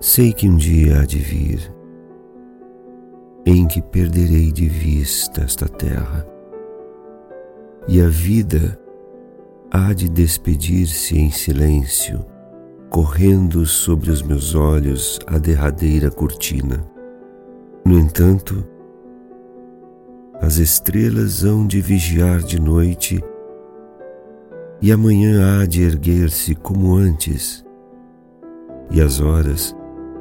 Sei que um dia há de vir em que perderei de vista esta terra e a vida há de despedir-se em silêncio, correndo sobre os meus olhos a derradeira cortina. No entanto, as estrelas hão de vigiar de noite e amanhã há de erguer-se como antes, e as horas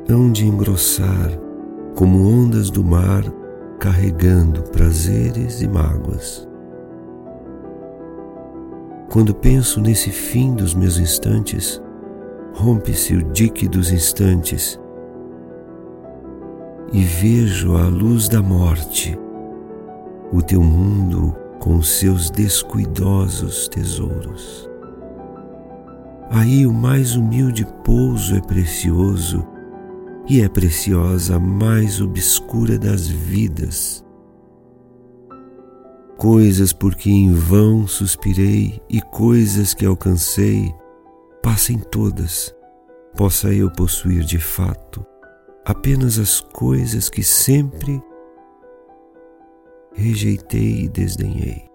hão de engrossar como ondas do mar carregando prazeres e mágoas. Quando penso nesse fim dos meus instantes, rompe-se o dique dos instantes e vejo a luz da morte, o teu mundo com seus descuidosos tesouros. Aí o mais humilde pouso é precioso e é preciosa a mais obscura das vidas. Coisas por que em vão suspirei e coisas que alcancei, passem todas, possa eu possuir de fato apenas as coisas que sempre rejeitei e desdenhei.